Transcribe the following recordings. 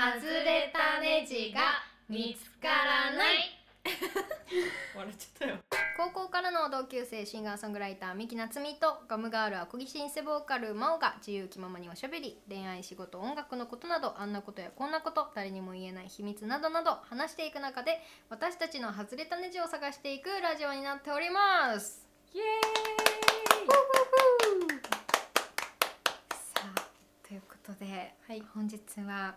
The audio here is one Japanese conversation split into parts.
外れたネジが見つからない。笑っちゃったよ。高校からの同級生シンガーソングライター三木夏美とガムガールアコギシンセボーカル真央が自由気ままにおしゃべり。恋愛仕事音楽のことなどあんなことやこんなこと誰にも言えない秘密などなど話していく中で私たちの外れたネジを探していくラジオになっております。イエさあということで、はい。本日は、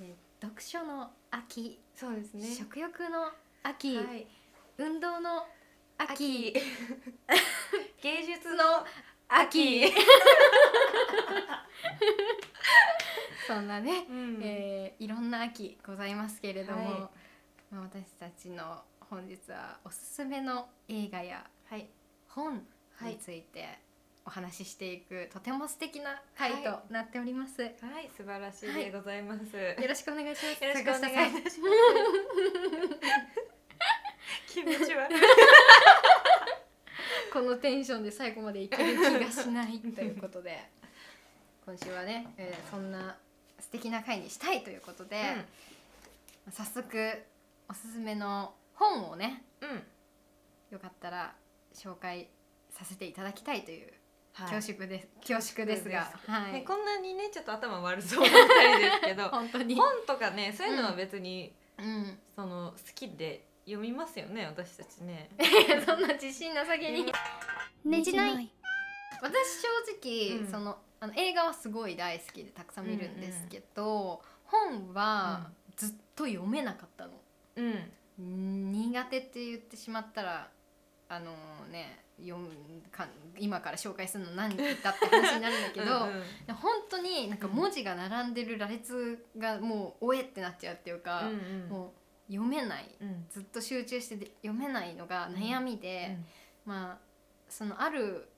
えー読書の秋、そうですね。食欲の秋、はい。運動の秋。秋 芸術のの秋。そんなね、うん。えーいろんな秋ございますけれども、はい。まあ、私たちの本日はおすすめの映画やはい。本についてお話ししていく、とても素敵な回とはなっております、はい素晴らしいでございます、よろしくお願いします。よろしくお願いいたします。気持ち悪い。このテンションで最後までいける気がしないということで 今週はね、えーそんな素敵な回にしたいということで、早速おすすめの本をねうん、うんよかったら紹介させていただきたいというはい恐縮です、恐縮ですが。はい、ね、こんなにねちょっと頭悪そうな二人ですけど 本当に、本とかねそういうのは別に、うん、その好きで読みますよね私たちね。そんな自信なさげに。ねじない。私正直、うん。そのあの映画はすごい大好きでたくさん見るんですけど、本はずっと読めなかったの、うん。苦手って言ってしまったらあのね読むか今から紹介するの何だって話になるんだけど、うん本当になんか文字が並んでる羅列がもうおえってなっちゃうっていうか、うんうん。もう読めない。うん。ずっと集中してで読めないのが悩みで、まあそのある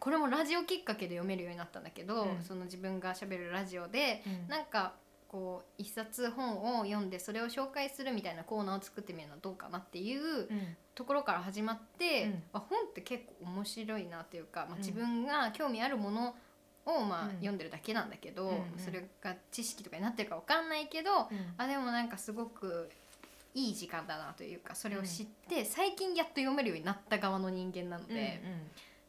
これもラジオきっかけで読めるようになったんだけど、うん。その自分がしゃべるラジオでうん。なんかこう一冊本を読んでそれを紹介するみたいなコーナーを作ってみるのはどうかなっていううん。ところから始まって、うん。まあ、本って結構面白いなっていうか、まあ、うん。自分が興味あるものをまあうん。読んでるだけなんだけど、うんうん。それが知識とかになってるかわかんないけど、うん。あでもなんかすごくいい時間だなというかそれを知って、最近やっと読めるようになった側の人間なので、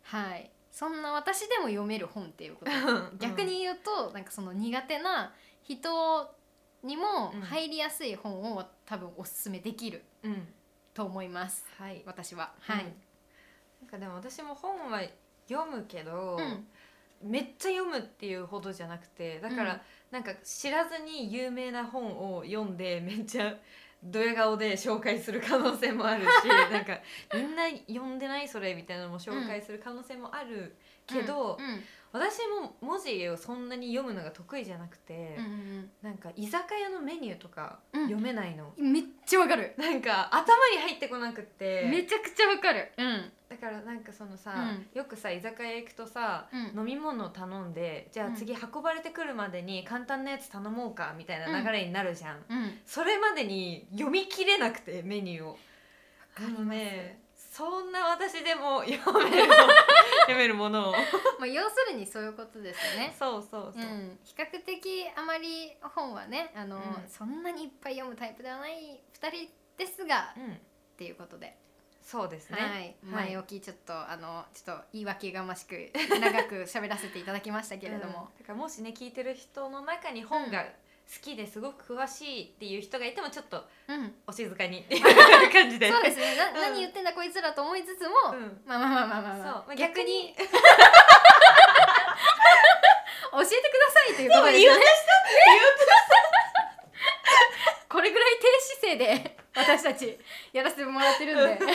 はい。そんな私でも読める本っていうことうん 逆に言うとなんかその苦手な人にもうん。入りやすい本を多分おすすめできるうん。うんと思います。はい。私は。ははいい、なんかでも私も本は読むけど、うん。めっちゃ読むっていうほどじゃなくてだから、うん。なんか知らずに有名な本を読んで めっちゃドヤ顔で紹介する可能性もあるし なんかみんな読んでないそれみたいなのも紹介する可能性もあるけど、うん私も文字をそんなに読むのが得意じゃなくて、うんうんなんか居酒屋のメニューとかうん。読めないの、うんめっちゃわかる、なんか頭に入ってこなくって。めちゃくちゃわかる。うん。だからなんかそのさ、うん。よくさ居酒屋行くとさ、うん。飲み物頼んでじゃあ次運ばれてくるまでに簡単なやつ頼もうかみたいな流れになるじゃん、うん。それまでに読み切れなくてメニューを。あのねそんな私でも 読めるの読めるものを。まあ要するにそういうことですよね。そうそうそう。う、ん、比較的あまり本はねあの、うん。そんなにいっぱい読むタイプではない2人ですが、うん。っていうことで、そうですね。はい、前置きちょっとあのちょっと言い訳がましく長く喋らせていただきましたけれども、うん。だからもしね聞いてる人の中に本が好きですごく詳しいっていう人がいてもちょっとうん。お静かに っていう感じで。そうですね。な、うん。何言ってんだこいつらと思いつつも、うん。まあまあまあまあまあ、そうまあ。まあ逆に。教えてくださいということですよねこれぐらい低姿勢で私たちやらせてもらってるんで。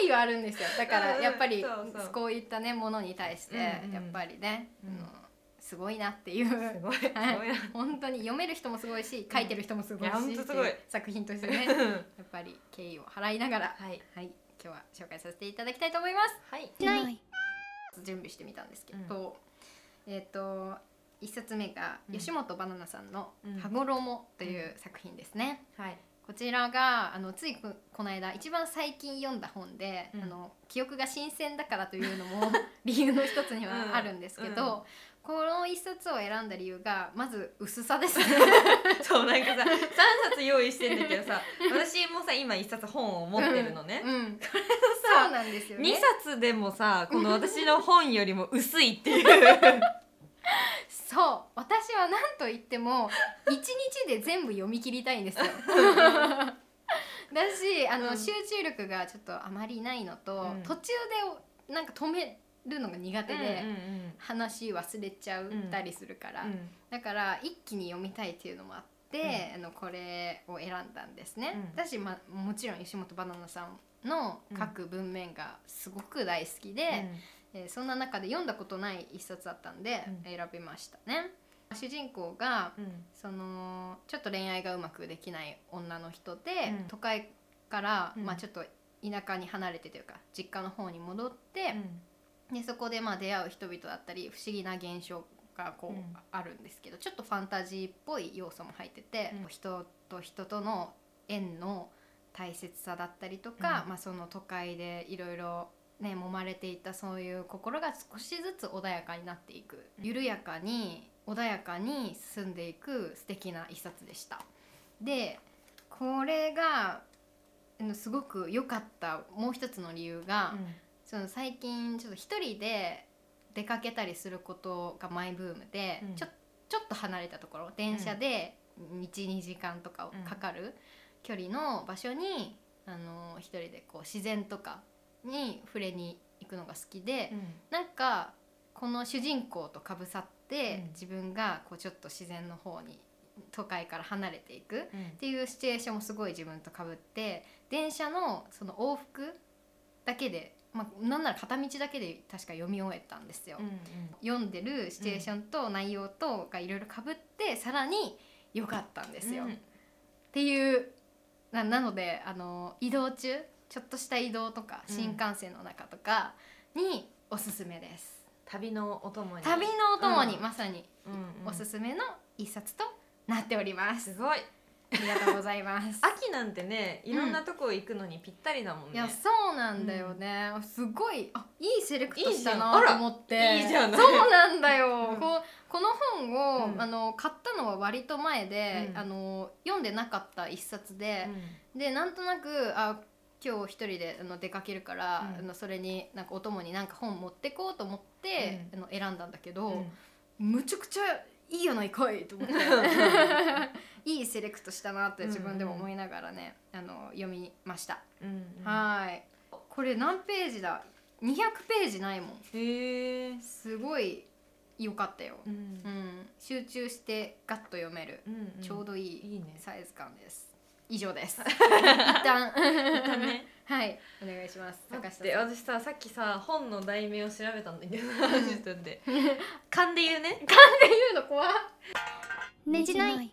敬意はあるんですよ。だからやっぱりこういったねものに対してやっぱりね、うんすごいなっていう。すごいすごいな。本当に読める人もすごいし書いてる人もすごいし、いやほんとすごい。ってう作品としてね。うん。やっぱり敬意を払いながらはい。はい。今日は紹介させていただきたいと思います。はい。準備してみたんですけど、えっ、と一冊目がうん。吉本ばななさんのうん「羽衣」という作品ですね。はいこちらがあのついここの間一番最近読んだ本で、うん。あの記憶が新鮮だからというのも 理由の一つにはあるんですけど、うんこの一冊を選んだ理由がまず薄さです。ね。そうなんかさ 3冊用意してんだけどさ私もさ今1冊本を持ってるのね、うん、そうなんですよ2ね。冊でもさこの私の本よりも薄いっていうそう私は何と言っても 一日で全部読み切りたいんですよ。だしあの、うん。集中力がちょっとあまりないのと、うん。途中でなんか止めるのが苦手で、話忘れちゃったりするから、うん。だから一気に読みたいっていうのもあって、あのこれを選んだんですね。うん。だし、まあ、もちろん吉本ばなナさんの書く文面がすごく大好きで、えーそんな中で読んだことない一冊だったんでうん。選びましたね。主人公がうん。そのちょっと恋愛がうまくできない女の人で、うん。都会から、うん。まあ、ちょっと田舎に離れてというか実家の方に戻って、でそこでまあ出会う人々だったり不思議な現象がこう、うん。あるんですけどちょっとファンタジーっぽい要素も入ってて、うん。人と人との縁の大切さだったりとか、うん。まあ、その都会でいろいろね揉まれていたそういう心が少しずつ穏やかになっていく。緩やかに穏やかに進んでいく素敵な一冊でした。でこれがすごく良かったもう一つの理由が、その最近ちょっと一人で出かけたりすることがマイブームで、うん。ちょちょっと離れたところ電車で12時間とかかかる距離の場所に、あの一人でこう自然とかに触れに行くのが好きで、なんかこの主人公とかぶさって、うん自分がこうちょっと自然の方に都会から離れていく。うんっていうシチュエーションもすごい自分とかぶって電車のその往復だけで、まあ、なんなら片道だけで確か読み終えたんですよ。読んでるシチュエーションと内容とがいろいろかぶってさらに良かったんですよ。うんっていうななのであの移動中ちょっとした移動とかうん。新幹線の中とかにおすすめです。旅のお供に。旅のお供にうん。まさにうんうん。おすすめの一冊となっております。すごい。ありがとうございます。秋なんてねいろんなとこ行くのにぴったりだもんね、いやそうなんだよね、すごいあいいセレクトしたなと思って。いいじゃない。そうなんだよ、うん。こうこの本を、うん。あの買ったのは割と前で、うん。あの読んでなかった一冊でう、ん。でなんとなくあ今日一人であの出かけるから、うんあのそれになんかお供になんか本持ってこうと思って、あの選んだんだけど、うんむちゃくちゃいいやないかいと思って いいセレクトしたなって自分でも思いながらね、あの読みました。うんうんはい。これ何ページだ ?200 ページないもん。へえすごい良かったよ。うんうん。集中してガッと読める。うんちょうどいいサイズ感です。以上です。一旦はいお願いします。待って坂下さん。私ささっきさ本の題名を調べたんだけどちょっと待って 勘で言うねっていうの怖ねじない。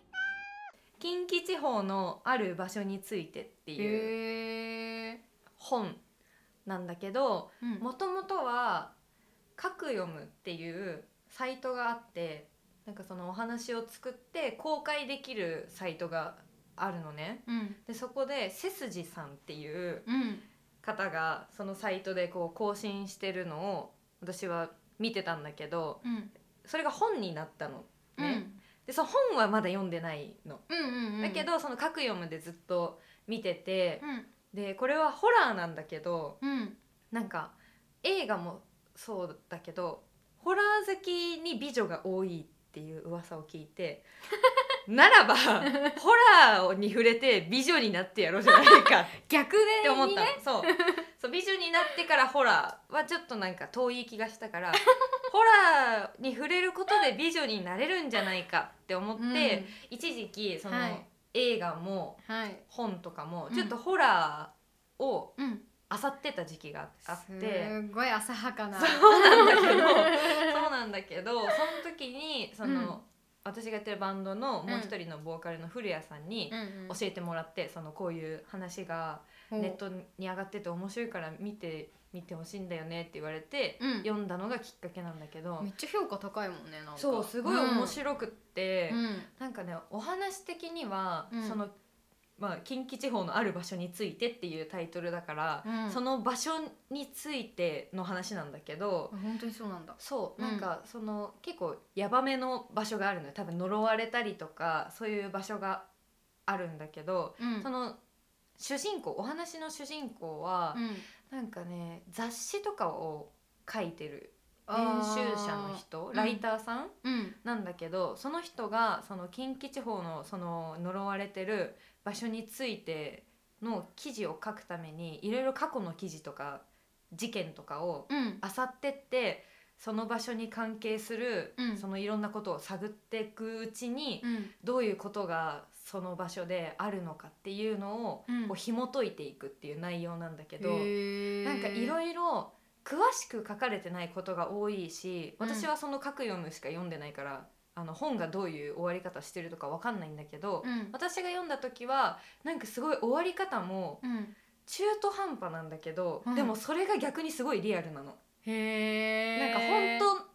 近畿地方のある場所についてっていう。本なんだけどうんもともとは「書く読む」っていうサイトがあってなんかそのお話を作って公開できるサイトがあるのね。うんでそこで背筋さんっていううん方がそのサイトでこう更新してるのを私は見てたんだけどうんそれが本になったのうんね。でその本はまだ読んでないの。うんうんうん。だけどその「書く読む」でずっと見ててうんでこれはホラーなんだけどうんなんか映画もそうだけどホラー好きに美女が多いっていう噂を聞いて ならばホラーに触れて美女になってやろうじゃないか っ逆でて思ったの、ね。そうそう美女になってからホラーはちょっとなんか遠い気がしたから ホラーに触れることで美女になれるんじゃないかって思って、一時期その、はい映画もうんはい。本とかもうんちょっとホラーをうん。漁ってた時期があって。すごい浅はかな。そうなんだけど そうなんだけどその時にその、うん私がやってるバンドのもう一人のボーカルの古谷さんに教えてもらって、そのこういう話がネットに上がってて面白いから見て見てほしいんだよねって言われて、うん。読んだのがきっかけなんだけどめっちゃ評価高いもんねなんか。そうすごい面白くって、うん。なんかねお話的には、うん。そのまあ、近畿地方のある場所についてっていうタイトルだから、うん。その場所についての話なんだけど、あ本当にそうなんだ。そううん。なんかその、結構ヤバめの場所があるのよ。多分呪われたりとかそういう場所があるんだけど、うん。その主人公お話の主人公は、なんかね雑誌とかを書いてる編集者の人ー。ライターさん、うん。なんだけどその人がその近畿地方のその呪われてる場所についての記事を書くためにいろいろ過去の記事とか事件とかをうん。漁ってってその場所に関係する、うん。そのいろんなことを探っていくうちに、うん。どういうことがその場所であるのかっていうのを、うん。こう紐解いていくっていう内容なんだけど。へー。なんかいろいろ詳しく書かれてないことが多いしうん。私はその書く読むしか読んでないから、あの本がどういう終わり方してるとかわかんないんだけど、うん。私が読んだ時はなんかすごい終わり方もうん。中途半端なんだけど、うん。でもそれが逆にすごいリアルなの。へなんかえ本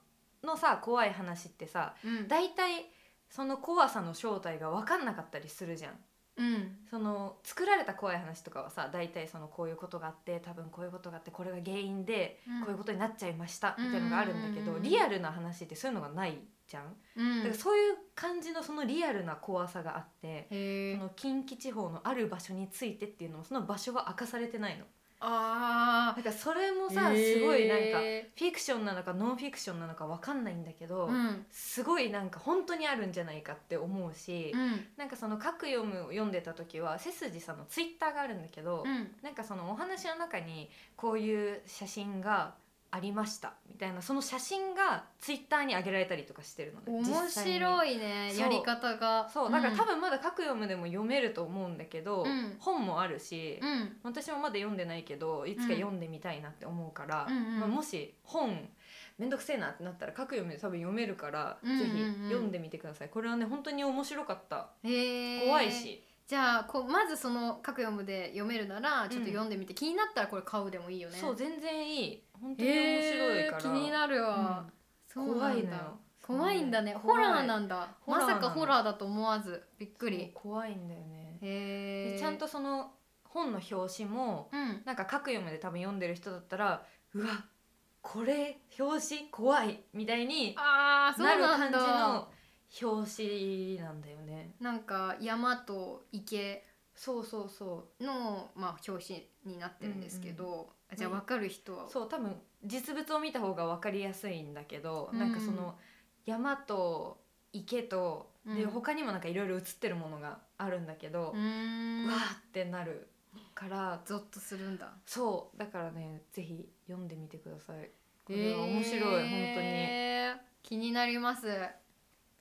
当のさ怖い話ってさうん。大体その怖さの正体が分かんなかったりするじゃん。うん。その作られた怖い話とかはさ大体そのこういうことがあって多分こういうことがあってこれが原因でうん。こういうことになっちゃいましたみたいなのがあるんだけどうん。うんうんうんリアルな話ってそういうのがないじゃん。うん。だからそういう感じのそのリアルな怖さがあってへえその近畿地方のある場所についてっていうのもその場所が明かされてないの。あだからそれもあさすごいなんかへフィクションなのかノンフィクションなのか分かんないんだけど、ーうん。すごいなんか本当にあるんじゃないかって思うし、うん。なんかその「書く読む」を読んでた時は背筋さんのツイッターがあるんだけど、うん。なんかそのお話の中にこういう写真がありました。みたいな。その写真がツイッターに上げられたりとかしてるのね面白いいねやり方が。そう。だから多分まだ「書く読む」でも読めると思うんだけど、うん。本もあるし、うん。私もまだ読んでないけどいつか読んでみたいなって思うから、うん。うんまあ、もし本めんどくせえなってなったら書く読むで多分読めるから、うんうんうん。ぜひ読んでみてください。これはね本当に面白かった。怖いし、じゃあこうまずその各読むで読めるならちょっと読んでみて、気になったらこれ買うでもいいよね。そう全然いい。本当に面白いから、えー気になるわ、そうなんだ。怖いのよ。怖いんだね。ホラーなんだ。まさかホラーだと思わず。びっくり。怖いんだよね、へえでちゃんとその本の表紙もうん。なんか書く読むで多分読んでる人だったらうわこれ表紙怖いみたいにあーそうなる感じだの表紙なんだよね。なんか山と池。そうそうその、まあ、表紙になってるんですけど、あじゃあうん。分かる人は？うそう多分実物を見た方が分かりやすいんだけど、うん。なんかその山と池と、でうん。他にもなんかいろいろ写ってるものがあるんだけど、うーん。わーってなるからゾッとするんだ。そうだからねぜひ読んでみてください。これは面白い、本へー気になります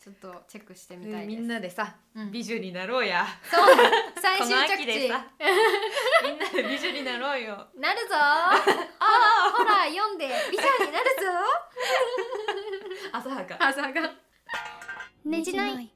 ちょっとチェックしてみたいみんなでさうん。美女になろうや。そう最終着地。みんなで美女になろうよ。なるぞ。あほら読んで美女になるぞ。浅はか。朝がねじない。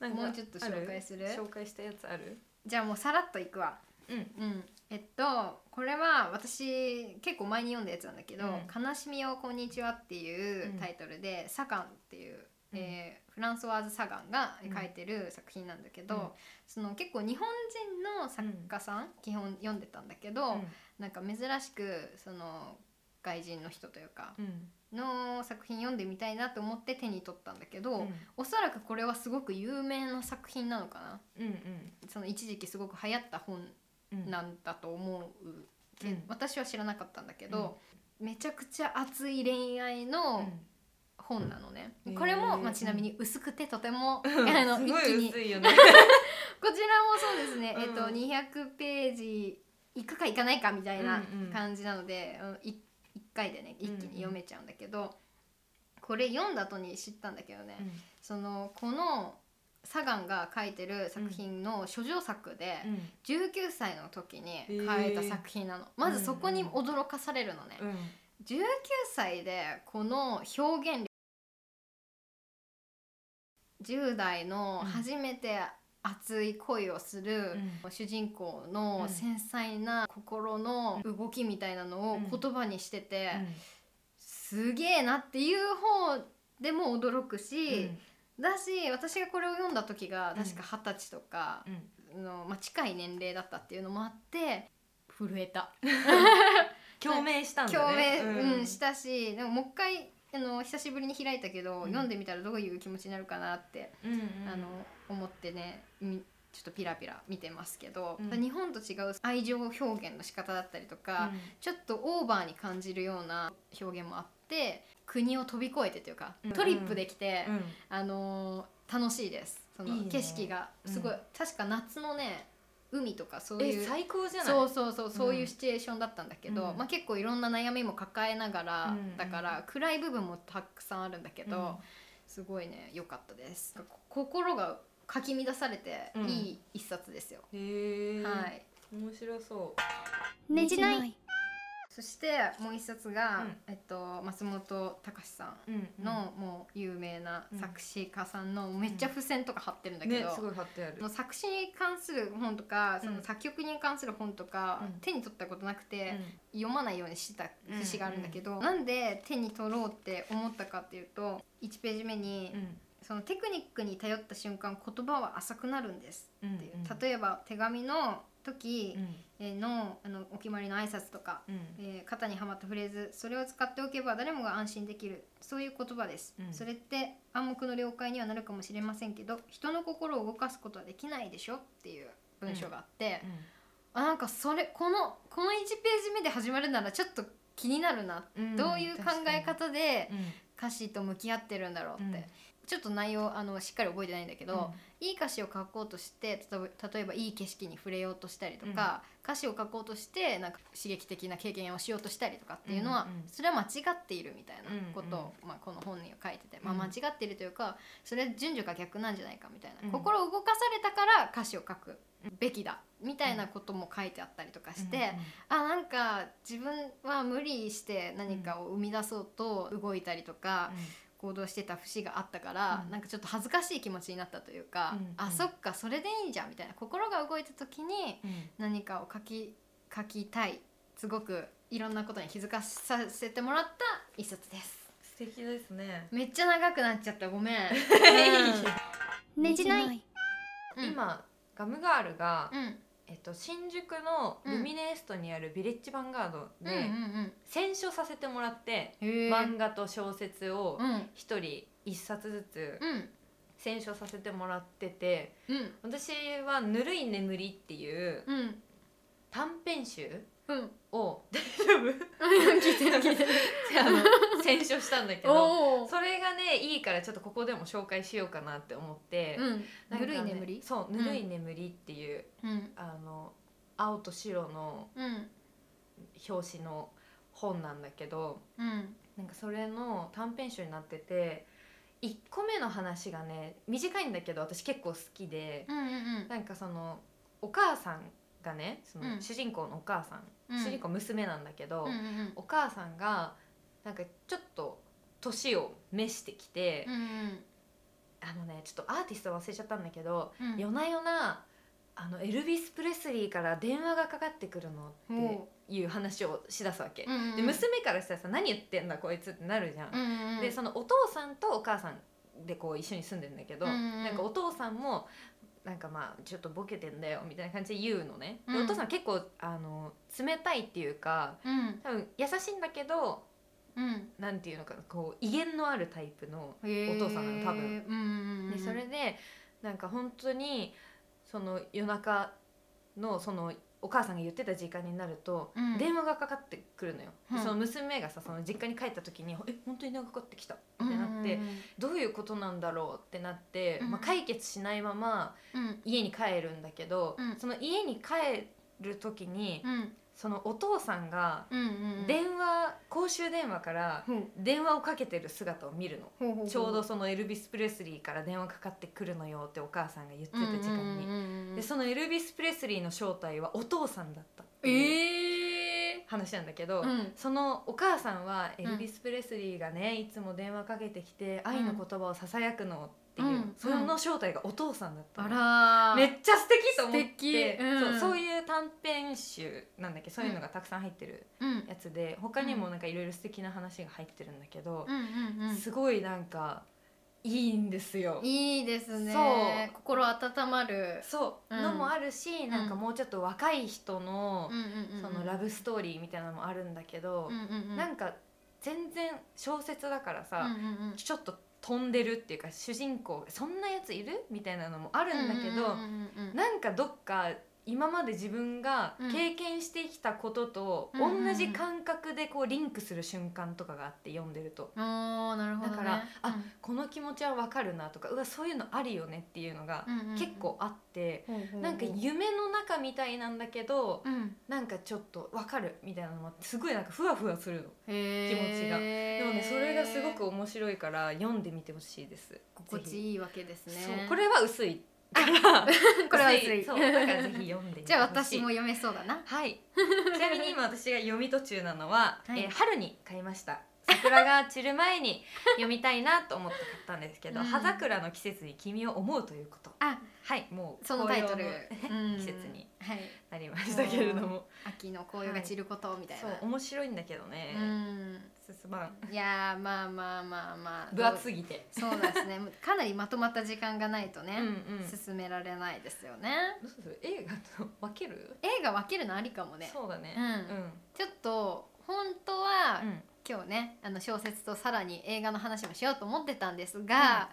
もうちょっと紹介する？あ紹介したやつある？じゃあもうさらっといくわ。うん。うん。えっとこれは私結構前に読んだやつなんだけど「うん悲しみをこんにちは」っていうタイトルで、サガンっていう、うんえーフランソワーズ・サガンが書いてる作品なんだけど、うん。その結構日本人の作家さん、基本読んでたんだけど、なんか珍しくその外人の人というかうん。の作品読んでみたいなと思って手に取ったんだけど、うん。おそらくこれはすごく有名な作品なのかな。うんうん。その一時期すごく流行った本うんなんだと思うけ、うん。私は知らなかったんだけど、めちゃくちゃ熱い恋愛の本なのね、うんこれも、まあ、ちなみに薄くてとても、うん。あの一気に。こちらもそうですね、うん。えっと200ページいくかいかないかみたいなうんうん。感じなので、うんい一回でね一気に読めちゃうんだけど、これ読んだ後に知ったんだけどね、そのこのサガンが書いてる作品の処女作で、19歳の時に書いた作品なの、まずそこに驚かされるのね、うん。うん19歳でこの表現力10代の初めて熱い恋をする主人公の繊細な心の動きみたいなのを言葉にしてて、すげえなっていう方でも驚くし、だし私がこれを読んだ時が確か二十歳とか、の、まあ、近い年齢だったっていうのもあって震えた。共鳴したんだ共ね鳴、うんしたしでももう一回あの久しぶりに開いたけど、うん。読んでみたらどういう気持ちになるかなって、うんうんあの思ってねみちょっとピラピラ見てますけど、うん。日本と違う愛情表現の仕方だったりとか、ちょっとオーバーに感じるような表現もあって国を飛び越えてというか、うん。トリップできて、うん。あのー楽しいです。その景色が。すごい、うん。確か夏のね海とかそういうえ最高じゃない？そうそうそうそういうシチュエーションだったんだけど、うん。まあ、結構いろんな悩みも抱えながら、うん。だから暗い部分もたくさんあるんだけど、うん。すごいね良かったです。こ心がかき乱されてうん。いい一冊ですよ、へえはい。面白そねじないそしてもう一冊が、うん。えっと、松本隆さんんの、もう有名な作詞家さんのめっちゃ付箋とか貼ってるんだけど、ねすごい貼ってある。その作詞に関する本とか、そうん。の作曲に関する本とか、うん。手に取ったことなくて、う読まないようにしてた節があるんだけど、なんで手に取ろうって思ったかっていうと1ページ目に、そのテクニックに頼った瞬間言葉は浅くなるんですうんっていう、例えば手紙の時のあのお決まりの挨拶とか、うん。えー肩にはまったフレーズそれを使っておけば誰もが安心できるそういう言葉です、うん。それって暗黙の了解にはなるかもしれませんけど人の心を動かすことはできないでしょ？っていう文章があって、あなんかそれこのこの1ページ目で始まるならちょっと気になるな、うん。どういう考え方でうん。歌詞と向き合ってるんだろうって、うん。ちょっと内容あのしっかり覚えてないんだけど、いい歌詞を書こうとして例えばいい景色に触れようとしたりとか、歌詞を書こうとしてなんか刺激的な経験をしようとしたりとかっていうのは、うんうんそれは間違っているみたいなことを、まあ、この本には書いてて、まあ、うん。間違っているというかそれ順序が逆なんじゃないかみたいな、うん。心を動かされたから歌詞を書くべきだみたいなことも書いてあったりとかして、あなんか自分は無理して何かを生み出そうと動いたりとか。行動してた節があったから、うん。なんかちょっと恥ずかしい気持ちになったというか、うん。あそっかそれでいいじゃんみたいな心が動いた時にうん。何かを書き書きたいすごくいろんなことに気づかさせてもらった一冊です。素敵ですね。めっちゃ長くなっちゃったごめん、ねじない。うん。今ガムガールがうんえっと新宿のルミネエストにあるビレッジヴァンガードで選書させてもらって漫画と小説をうん。一人一冊ずつうん。選書させてもらっててうん。私は「ぬるい眠り」っていううん。短編集うん。を 大丈夫？聞いてる聞いてる。あの選書したんだけどそれがねいいからちょっとここでも紹介しようかなって思って、うん。なんかねぬるい眠り？そう「ぬるい眠り」っていう、うん。あの青と白のうん。表紙の本なんだけどうん。なんかそれの短編集になってて1個目の話がね短いんだけど私結構好きでうんうん。なんかそのお母さんがねそのうん。主人公のお母さん、うん。主人公娘なんだけど、うんうんお母さんがなんかちょっと年を召してきて、うんうん。あのねちょっとアーティスト忘れちゃったんだけど、うん。夜な夜なあのエルビス・プレスリーから電話がかかってくるのっていう話をしだすわけ、うんうんで娘からしたらさ何言ってんだこいつってなるじゃん。うんうんでそのお父さんとお母さんでこう一緒に住んでんだけど、うんうん。なんかお父さんもなんかまあちょっとボケてんだよみたいな感じで言うのね、でうん。お父さん結構あの冷たいっていうかうん。多分優しいんだけどうん。なんていうのかなこう威厳のあるタイプのお父さんなの多分。うんうんうん。でそれでなんか本当にその夜中のそのお母さんが言ってた時間になると、うん。電話がかかってくるのよ、でうん。その娘がさその実家に帰った時に「え本当に電話かかってきた」ってなって、どういうことなんだろうってなって、うん。まあ、解決しないままうん。家に帰るんだけど、うん。その家に帰る時に、うんそのお父さんが電話公衆電話から電話をかけてる姿を見るの。ちょうどそのエルビス・プレスリーから電話かかってくるのよってお母さんが言ってた時間に、でそのエルビス・プレスリーの正体はお父さんだったって話なんだけど、うん。そのお母さんはエルビス・プレスリーがねいつも電話かけてきて愛の言葉をささやくのっていう、うんその正体がお父さんだったあのらー。めっちゃ素敵と思っ素敵。て、うん。そうそういう短編集なんだっけそういうのがたくさん入ってるうん。やつで他にもなんかいろいろ素敵な話が入ってるんだけど、すごいなんかいいんですよ。いいですね。心温まる。そう、うん。のもあるしなんかもうちょっと若い人の、そのラブストーリーみたいなのもあるんだけど、うんうんうん。なんか全然小説だからさ、ちょっと飛んでるっていうか主人公そんなやついる？みたいなのもあるんだけど、なんかどっか今まで自分がうん。経験してきたこととうんうんうん。同じ感覚でこうリンクする瞬間とかがあって読んでると。あーなるほど、ね、だからあこの気持ちはわかるなとかうわそういうのあるよねっていうのがうんうんうん。結構あって、ほうほうほう。なんか夢の中みたいなんだけど、うん。なんかちょっとわかるみたいなのもすごいなんかふわふわするの。へ気持ちが。ででもねそれがすごく面白いから読んでみてほしいです。心地いいわけですね。これは薄いからこれは薄いそうだからぜひ読んでじゃあ私も読めそうだな。はい。ちなみに今私が読み途中なのは、はい。えー春に買いました桜が散る前に読みたいなと思って買ったんですけど、うん。葉桜の季節に君を思うということ。あはいもうそのタイトル、季節にはい。なりましたけれども。秋の紅葉が散ることみたいな、そう面白いんだけどね、うん。進まん。いやーまあまあまあまあ。分厚すぎて。そうですね。かなりまとまった時間がないとね、うんうん。進められないですよね。どうする？映画と分ける？映画分けるのありかもね。そうだね。うん。うん。ちょっと本当は、うん今日ねあの小説とさらに映画の話もしようと思ってたんですが、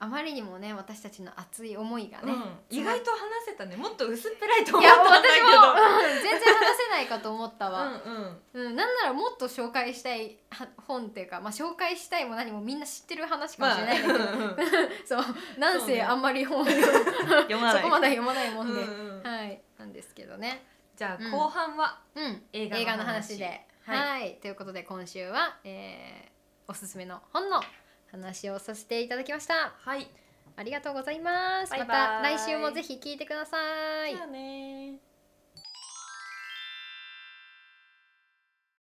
あまりにもね私たちの熱い思いがね、うん。意外と話せたね。もっと薄っぺらいと思ったんだけど。うん全然話せないかと思ったわ、うんうん。うんなんならもっと紹介したいは本っていうか、まあ、紹介したいも何もみんな知ってる話かもしれないけど、うんうんそうなんせあんまり本をそ 読まない。こまで読まないもんで、うんうんはい。なんですけどね。じゃあうん。後半は映画の話では、はい。いということで今週は、えーおすすめの本の話をさせていただきました。はい。ありがとうございます。バイバイ。また来週もぜひ聞いてください。じゃあね